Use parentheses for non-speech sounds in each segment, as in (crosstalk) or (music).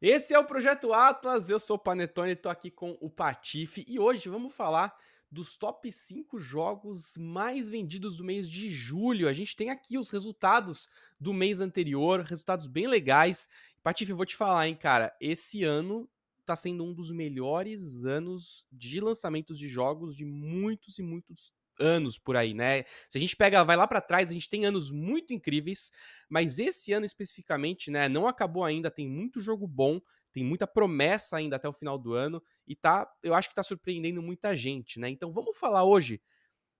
Esse é o Projeto Atlas, eu sou o Panetone, tô aqui com o Patife e hoje vamos falar dos top 5 jogos mais vendidos do mês de julho. A gente tem aqui os resultados do mês anterior, resultados bem legais. Patife, vou te falar, hein, cara, esse ano tá sendo um dos melhores anos de lançamentos de jogos de muitos e muitos anos por aí, né? Se a gente pega, vai lá para trás, a gente tem anos muito incríveis, mas esse ano especificamente, né, não acabou ainda, tem muito jogo bom, tem muita promessa ainda até o final do ano e tá, eu acho que tá surpreendendo muita gente, né? Então vamos falar hoje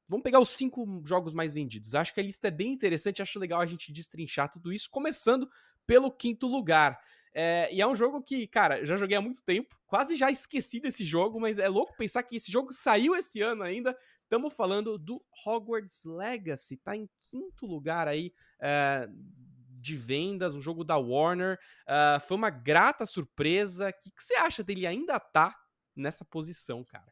Vamos pegar os cinco jogos mais vendidos. Acho que a lista é bem interessante, acho legal a gente destrinchar tudo isso, começando pelo quinto lugar. É, e é um jogo que, cara, já joguei há muito tempo, quase já esqueci desse jogo, mas é louco pensar que esse jogo saiu esse ano ainda, Estamos falando do Hogwarts Legacy, tá em quinto lugar aí é, de vendas, um jogo da Warner. Uh, foi uma grata surpresa. O que, que você acha dele ainda tá nessa posição, cara?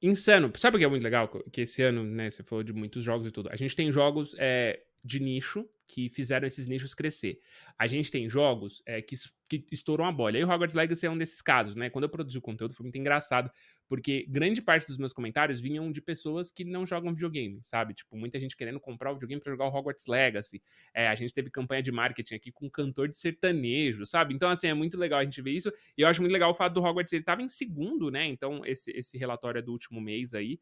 Insano. Sabe o que é muito legal? Que esse ano, né, você falou de muitos jogos e tudo. A gente tem jogos é, de nicho que fizeram esses nichos crescer. A gente tem jogos é, que, que estouram a bolha. E o Hogwarts Legacy é um desses casos, né? Quando eu produzi o conteúdo foi muito engraçado, porque grande parte dos meus comentários vinham de pessoas que não jogam videogame, sabe? Tipo, muita gente querendo comprar o videogame para jogar o Hogwarts Legacy. É, a gente teve campanha de marketing aqui com um cantor de sertanejo, sabe? Então, assim, é muito legal a gente ver isso. E eu acho muito legal o fato do Hogwarts, ele tava em segundo, né? Então, esse, esse relatório é do último mês aí.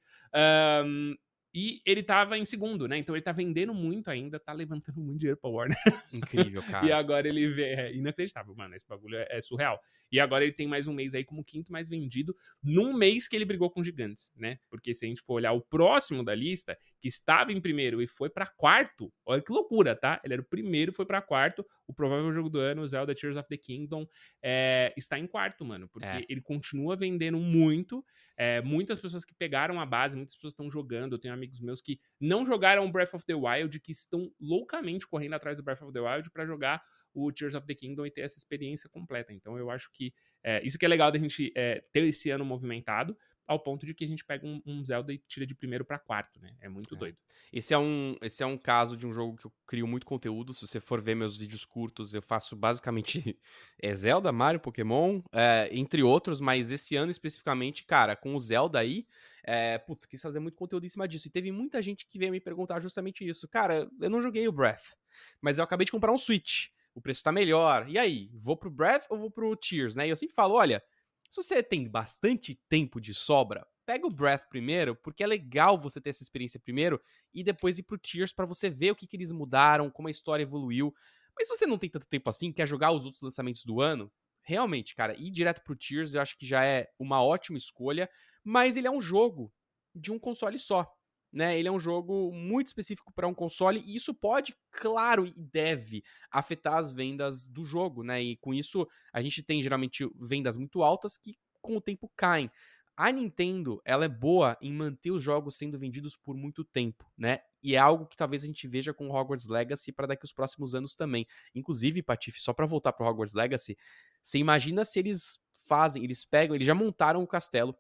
Um, e ele tava em segundo, né? Então ele tá vendendo muito ainda, tá levantando muito dinheiro pra Warner. Incrível, (laughs) cara. e agora ele vê. É inacreditável, mano. Esse bagulho é, é, surreal. E agora ele tem mais um mês aí como quinto mais vendido, num mês que ele brigou com gigantes, né? Porque se a gente for olhar o próximo da lista, que estava em primeiro e foi para quarto, olha que loucura, tá? Ele era o primeiro e foi para quarto. O provável jogo do ano, o Zelda Tears of the Kingdom, é, está em quarto, mano. Porque é. ele continua vendendo muito. É, muitas pessoas que pegaram a base, muitas pessoas estão jogando. Eu tenho amigos meus que não jogaram Breath of the Wild, que estão loucamente correndo atrás do Breath of the Wild para jogar o Tears of the Kingdom e ter essa experiência completa. Então eu acho que é, isso que é legal da gente é, ter esse ano movimentado, ao ponto de que a gente pega um, um Zelda e tira de primeiro para quarto, né? É muito é. doido. Esse é, um, esse é um caso de um jogo que eu crio muito conteúdo. Se você for ver meus vídeos curtos, eu faço basicamente (laughs) é Zelda, Mario, Pokémon, é, entre outros, mas esse ano especificamente, cara, com o Zelda aí, é, putz, quis fazer muito conteúdo em cima disso. E teve muita gente que veio me perguntar justamente isso. Cara, eu não joguei o Breath, mas eu acabei de comprar um Switch o preço tá melhor. E aí, vou pro Breath ou vou pro Tears, né? E eu sempre falo, olha, se você tem bastante tempo de sobra, pega o Breath primeiro, porque é legal você ter essa experiência primeiro e depois ir pro Tears para você ver o que, que eles mudaram, como a história evoluiu. Mas se você não tem tanto tempo assim, quer jogar os outros lançamentos do ano, realmente, cara, ir direto pro Tears eu acho que já é uma ótima escolha, mas ele é um jogo de um console só né? Ele é um jogo muito específico para um console e isso pode, claro, e deve afetar as vendas do jogo, né? E com isso a gente tem geralmente vendas muito altas que com o tempo caem. A Nintendo, ela é boa em manter os jogos sendo vendidos por muito tempo, né? E é algo que talvez a gente veja com Hogwarts Legacy para daqui os próximos anos também. Inclusive, Patife, só para voltar para Hogwarts Legacy, você imagina se eles fazem, eles pegam, eles já montaram o castelo,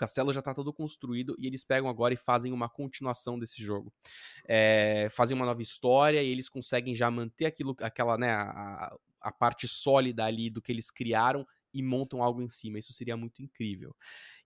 castelo já tá todo construído e eles pegam agora e fazem uma continuação desse jogo. É, fazem uma nova história e eles conseguem já manter aquilo, aquela, né, a, a parte sólida ali do que eles criaram e montam algo em cima. Isso seria muito incrível.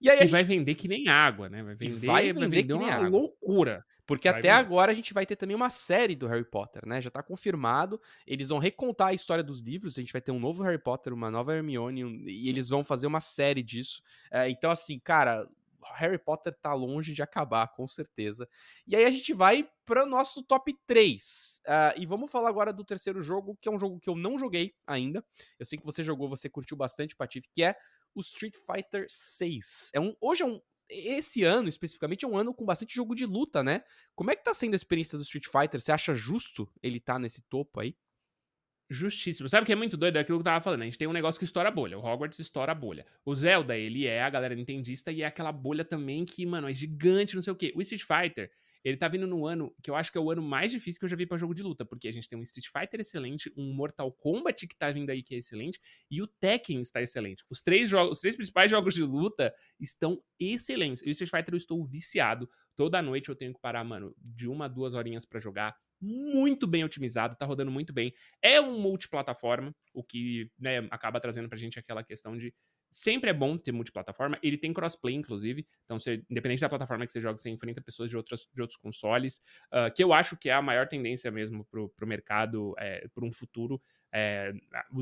E aí e gente... vai vender que nem água, né? Vai vender, vai vender, vai vender que nem água. loucura. Porque vai até vender. agora a gente vai ter também uma série do Harry Potter, né? Já tá confirmado. Eles vão recontar a história dos livros. A gente vai ter um novo Harry Potter, uma nova Hermione, um... e eles vão fazer uma série disso. É, então, assim, cara, Harry Potter tá longe de acabar, com certeza. E aí a gente vai para o nosso top 3. Uh, ah, e vamos falar agora do terceiro jogo, que é um jogo que eu não joguei ainda. Eu sei que você jogou, você curtiu bastante, Patife, que é o Street Fighter 6. É um, hoje é um. Esse ano, especificamente, é um ano com bastante jogo de luta, né? Como é que tá sendo a experiência do Street Fighter? Você acha justo ele estar tá nesse topo aí? Justíssimo. Sabe o que é muito doido? É aquilo que eu tava falando. A gente tem um negócio que estoura a bolha. O Hogwarts estoura a bolha. O Zelda, ele é a galera nintendista e é aquela bolha também que, mano, é gigante, não sei o quê. O Street Fighter, ele tá vindo no ano que eu acho que é o ano mais difícil que eu já vi para jogo de luta, porque a gente tem um Street Fighter excelente, um Mortal Kombat que tá vindo aí que é excelente, e o Tekken está excelente. Os três jogos, os três principais jogos de luta estão excelentes. E o Street Fighter eu estou viciado. Toda noite eu tenho que parar, mano, de uma a duas horinhas para jogar muito bem otimizado, tá rodando muito bem. É um multiplataforma, o que né, acaba trazendo pra gente aquela questão de sempre é bom ter multiplataforma. Ele tem crossplay, inclusive. Então, você, independente da plataforma que você joga, você enfrenta pessoas de, outras, de outros consoles. Uh, que eu acho que é a maior tendência mesmo pro, pro mercado, é, por um futuro. É,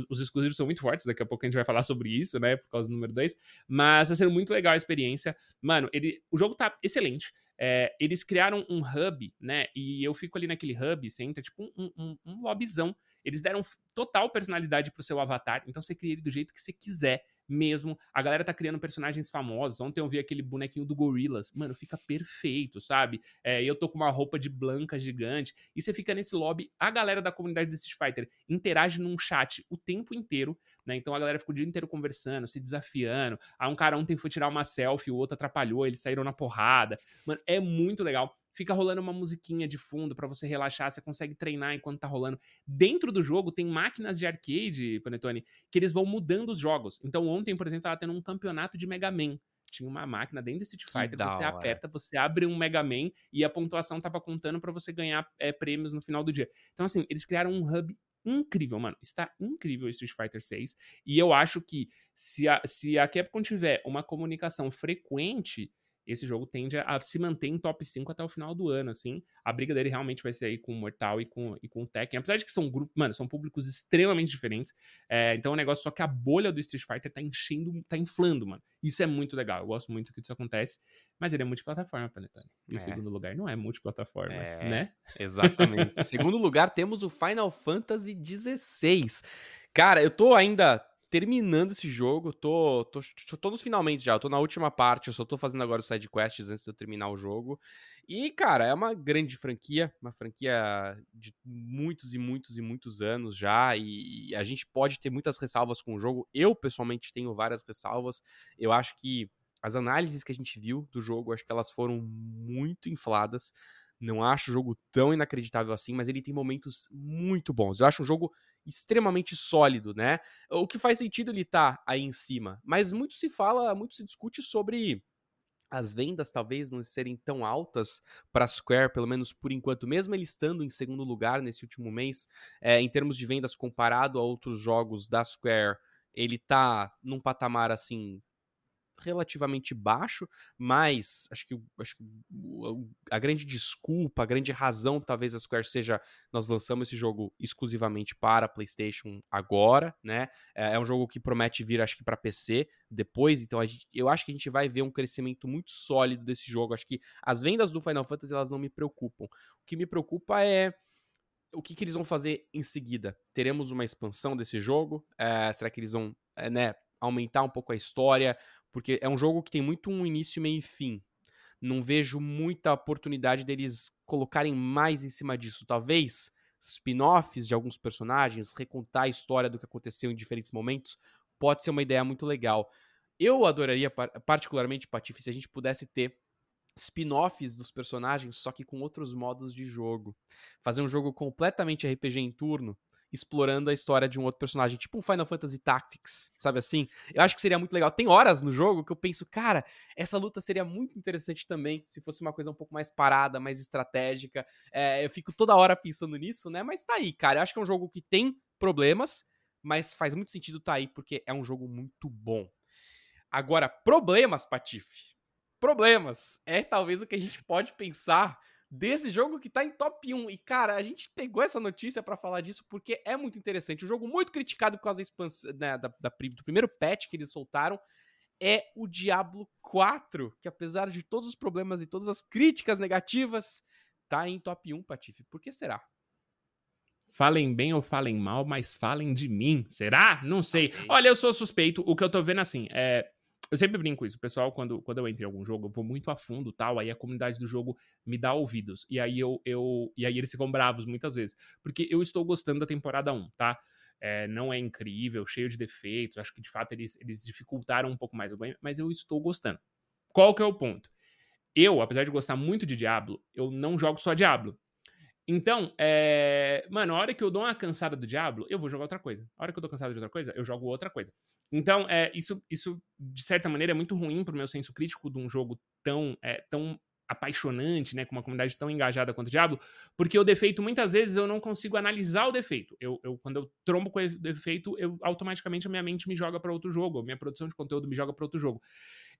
os exclusivos são muito fortes, daqui a pouco a gente vai falar sobre isso, né? Por causa do número 2. Mas tá sendo muito legal a experiência. Mano, ele, o jogo tá excelente. É, eles criaram um hub, né? E eu fico ali naquele hub, você entra tipo um, um, um lobbyzão. Eles deram total personalidade pro seu avatar, então você cria ele do jeito que você quiser mesmo. A galera tá criando personagens famosos. Ontem eu vi aquele bonequinho do Gorillaz. Mano, fica perfeito, sabe? É, eu tô com uma roupa de blanca gigante. E você fica nesse lobby. A galera da comunidade do Street Fighter interage num chat o tempo inteiro, né? Então a galera fica o dia inteiro conversando, se desafiando. Aí um cara ontem foi tirar uma selfie, o outro atrapalhou, eles saíram na porrada. Mano, é muito legal fica rolando uma musiquinha de fundo para você relaxar, você consegue treinar enquanto tá rolando. Dentro do jogo tem máquinas de arcade, Panetone, que eles vão mudando os jogos. Então ontem, por exemplo, tava tendo um campeonato de Mega Man. Tinha uma máquina dentro do Street Fighter, que você aperta, você abre um Mega Man e a pontuação tava contando para você ganhar é, prêmios no final do dia. Então, assim, eles criaram um hub incrível, mano. Está incrível o Street Fighter 6. E eu acho que se a, se a Capcom tiver uma comunicação frequente esse jogo tende a se manter em top 5 até o final do ano, assim. A briga dele realmente vai ser aí com o Mortal e com, e com o Tekken. Apesar de que são grupos, mano, são públicos extremamente diferentes. É, então é um negócio só que a bolha do Street Fighter tá enchendo, tá inflando, mano. Isso é muito legal. Eu gosto muito que isso acontece. Mas ele é multiplataforma, Panetone. Em é. segundo lugar, não é multiplataforma, é, né? Exatamente. em segundo lugar, temos o Final Fantasy XVI. Cara, eu tô ainda terminando esse jogo. Tô, tô, tô nos finalmente já. Eu tô na última parte. Eu só tô fazendo agora os side quests antes de eu terminar o jogo. E, cara, é uma grande franquia. Uma franquia de muitos e muitos e muitos anos já. E, e a gente pode ter muitas ressalvas com o jogo. Eu, pessoalmente, tenho várias ressalvas. Eu acho que as análises que a gente viu do jogo, acho que elas foram muito infladas. Não acho o jogo tão inacreditável assim, mas ele tem momentos muito bons. Eu acho um jogo extremamente sólido, né? O que faz sentido ele estar tá aí em cima. Mas muito se fala, muito se discute sobre as vendas talvez não serem tão altas para a Square, pelo menos por enquanto, mesmo ele estando em segundo lugar nesse último mês, é, em termos de vendas comparado a outros jogos da Square, ele tá num patamar assim relativamente baixo, mas acho que, acho que a grande desculpa, a grande razão talvez a Square seja nós lançamos esse jogo exclusivamente para PlayStation agora, né? É, é um jogo que promete vir, acho que para PC depois, então gente, eu acho que a gente vai ver um crescimento muito sólido desse jogo. Acho que as vendas do Final Fantasy elas não me preocupam. O que me preocupa é o que, que eles vão fazer em seguida. Teremos uma expansão desse jogo? É, será que eles vão, é, né? aumentar um pouco a história, porque é um jogo que tem muito um início, meio e fim. Não vejo muita oportunidade deles colocarem mais em cima disso. Talvez spin-offs de alguns personagens, recontar a história do que aconteceu em diferentes momentos, pode ser uma ideia muito legal. Eu adoraria, particularmente, Patife, se a gente pudesse ter spin-offs dos personagens, só que com outros modos de jogo. Fazer um jogo completamente RPG em turno, explorando a história de um outro personagem, tipo um Final Fantasy Tactics, sabe assim? Eu acho que seria muito legal. Tem horas no jogo que eu penso, cara, essa luta seria muito interessante também, se fosse uma coisa um pouco mais parada, mais estratégica. É, eu fico toda hora pensando nisso, né? Mas tá aí, cara. Eu acho que é um jogo que tem problemas, mas faz muito sentido tá aí, porque é um jogo muito bom. Agora, problemas, Patife. Problemas. É talvez o que a gente pode pensar desse jogo que tá em top 1. E, cara, a gente pegou essa notícia para falar disso porque é muito interessante. O jogo muito criticado por causa da expansão, né, da, da, do primeiro patch que eles soltaram é o Diablo 4, que apesar de todos os problemas e todas as críticas negativas, tá em top 1, Patife. Por que será? Falem bem ou falem mal, mas falem de mim. Será? Não sei. Olha, eu sou suspeito. O que eu tô vendo assim é eu sempre brinco isso. Pessoal, quando, quando eu entro em algum jogo, eu vou muito a fundo tal. Aí a comunidade do jogo me dá ouvidos. E aí eu, eu e aí eles ficam bravos muitas vezes. Porque eu estou gostando da temporada 1, tá? É, não é incrível, cheio de defeitos. Acho que de fato eles, eles dificultaram um pouco mais o game, mas eu estou gostando. Qual que é o ponto? Eu, apesar de gostar muito de Diablo, eu não jogo só Diablo. Então, é... mano, a hora que eu dou uma cansada do Diablo, eu vou jogar outra coisa. A hora que eu dou cansado de outra coisa, eu jogo outra coisa. Então, é, isso, isso, de certa maneira, é muito ruim pro meu senso crítico de um jogo tão, é, tão apaixonante, né, com uma comunidade tão engajada quanto o Diablo, porque o defeito, muitas vezes, eu não consigo analisar o defeito. Eu, eu quando eu trombo com o defeito, eu automaticamente a minha mente me joga para outro jogo, a minha produção de conteúdo me joga para outro jogo.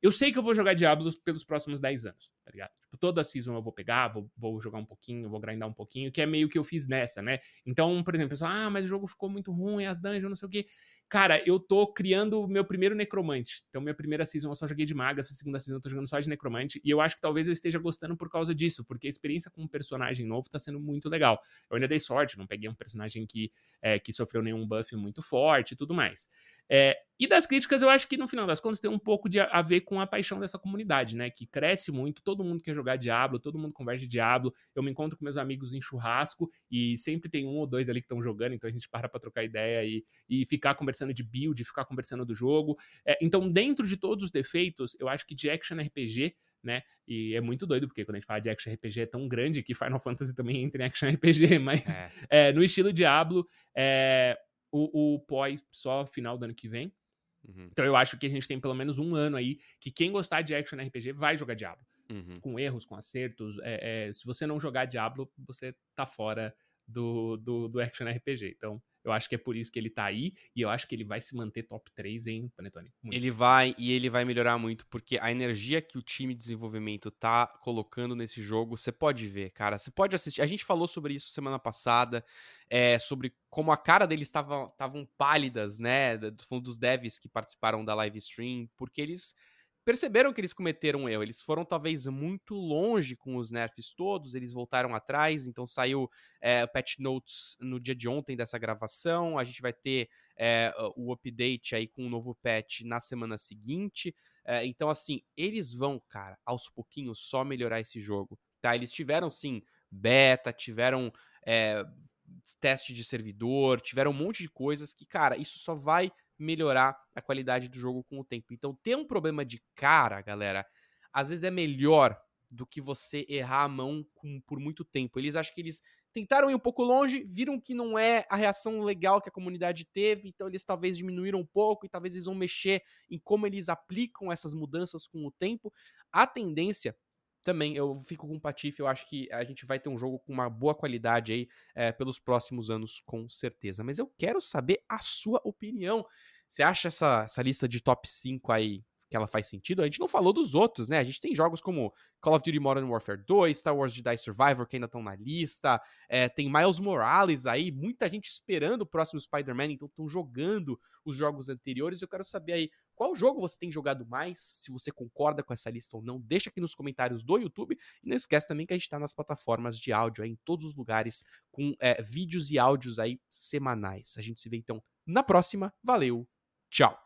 Eu sei que eu vou jogar Diablo pelos próximos 10 anos, tá ligado? Tipo, toda season eu vou pegar, vou, vou jogar um pouquinho, vou grindar um pouquinho, que é meio que eu fiz nessa, né? Então, por exemplo, pessoal, ah, mas o jogo ficou muito ruim, as dungeons, não sei o quê. Cara, eu tô criando o meu primeiro necromante. Então, minha primeira season eu só joguei de maga, essa segunda season eu tô jogando só de necromante. E eu acho que talvez eu esteja gostando por causa disso, porque a experiência com um personagem novo tá sendo muito legal. Eu ainda dei sorte, não peguei um personagem que, é, que sofreu nenhum buff muito forte e tudo mais. É, e das críticas, eu acho que no final das contas tem um pouco de a ver com a paixão dessa comunidade, né? Que cresce muito, todo mundo quer jogar Diablo, todo mundo conversa de Diablo. Eu me encontro com meus amigos em churrasco e sempre tem um ou dois ali que estão jogando, então a gente para pra trocar ideia e, e ficar conversando de build, ficar conversando do jogo. É, então, dentro de todos os defeitos, eu acho que de action RPG né? E é muito doido, porque quando a gente fala de action RPG é tão grande que Final Fantasy também entra em action (laughs) RPG, mas é. É, no estilo Diablo, é, o, o pós só final do ano que vem. Uhum. Então eu acho que a gente tem pelo menos um ano aí que quem gostar de action RPG vai jogar Diablo. Uhum. Com erros, com acertos. É, é, se você não jogar Diablo, você tá fora do, do, do action RPG. Então, eu acho que é por isso que ele tá aí e eu acho que ele vai se manter top 3, hein, Panetone? Muito. Ele vai e ele vai melhorar muito porque a energia que o time de desenvolvimento tá colocando nesse jogo, você pode ver, cara. Você pode assistir. A gente falou sobre isso semana passada, é, sobre como a cara deles estavam pálidas, né? Falando dos devs que participaram da live stream, porque eles perceberam que eles cometeram um erro. Eles foram talvez muito longe com os nerfs todos, eles voltaram atrás, então saiu é, patch notes no dia de ontem dessa gravação. A gente vai ter é, o update aí com o um novo patch na semana seguinte. É, então, assim, eles vão, cara, aos pouquinhos só melhorar esse jogo. Tá? Eles tiveram sim beta, tiveram é, teste de servidor, tiveram um monte de coisas que, cara, isso só vai melhorar a qualidade do jogo com o tempo. Então, ter um problema de cara, galera, às vezes é melhor do que você errar a mão com, por muito tempo. Eles acham que eles tentaram ir um pouco longe, viram que não é a reação legal que a comunidade teve, então eles talvez diminuíram um pouco e talvez eles vão mexer em como eles aplicam essas mudanças com o tempo. A tendência também eu fico com o Patife, eu acho que a gente vai ter um jogo com uma boa qualidade aí é, pelos próximos anos, com certeza. Mas eu quero saber a sua opinião. Você acha essa, essa lista de top 5 aí que ela faz sentido? A gente não falou dos outros, né? A gente tem jogos como Call of Duty Modern Warfare 2, Star Wars Jedi Survivor, que ainda estão na lista. É, tem Miles Morales aí, muita gente esperando o próximo Spider-Man, então estão jogando os jogos anteriores. Eu quero saber aí qual jogo você tem jogado mais, se você concorda com essa lista ou não. Deixa aqui nos comentários do YouTube. E não esquece também que a gente está nas plataformas de áudio aí, em todos os lugares, com é, vídeos e áudios aí semanais. A gente se vê então na próxima. Valeu! Tchau!